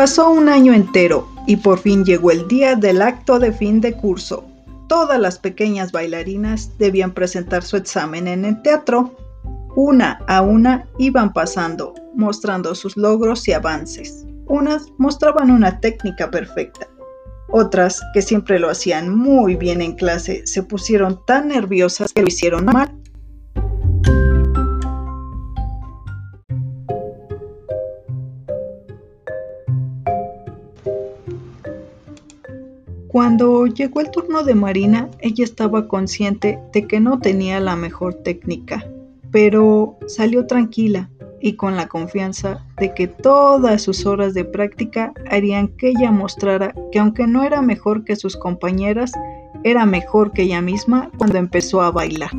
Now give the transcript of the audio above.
Pasó un año entero y por fin llegó el día del acto de fin de curso. Todas las pequeñas bailarinas debían presentar su examen en el teatro. Una a una iban pasando, mostrando sus logros y avances. Unas mostraban una técnica perfecta. Otras, que siempre lo hacían muy bien en clase, se pusieron tan nerviosas que lo hicieron mal. Cuando llegó el turno de Marina, ella estaba consciente de que no tenía la mejor técnica, pero salió tranquila y con la confianza de que todas sus horas de práctica harían que ella mostrara que aunque no era mejor que sus compañeras, era mejor que ella misma cuando empezó a bailar.